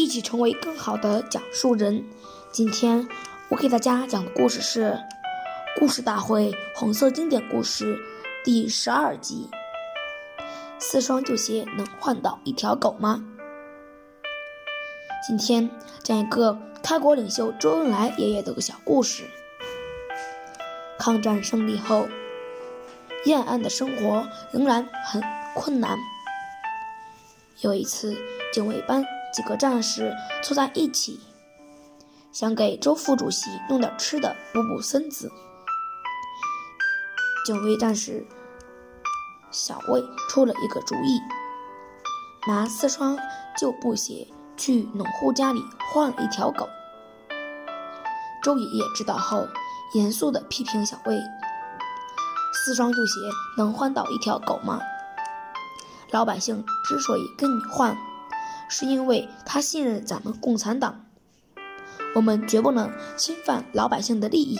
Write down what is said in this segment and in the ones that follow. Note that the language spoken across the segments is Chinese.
一起成为更好的讲述人。今天我给大家讲的故事是《故事大会红色经典故事》第十二集：四双旧鞋能换到一条狗吗？今天讲一个开国领袖周恩来爷爷的小故事。抗战胜利后，延安的生活仍然很困难。有一次，警卫班。几个战士凑在一起，想给周副主席弄点吃的补补身子。警卫战士小魏出了一个主意，拿四双旧布鞋去农户家里换了一条狗。周爷爷知道后，严肃地批评小魏：“四双旧鞋能换到一条狗吗？老百姓之所以跟你换。”是因为他信任咱们共产党，我们绝不能侵犯老百姓的利益。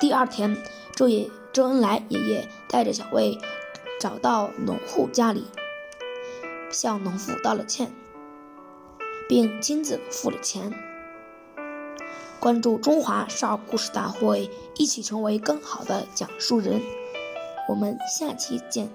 第二天，周爷周恩来爷爷带着小魏找到农户家里，向农妇道了歉，并亲自付了钱。关注中华少儿故事大会，一起成为更好的讲述人。我们下期见。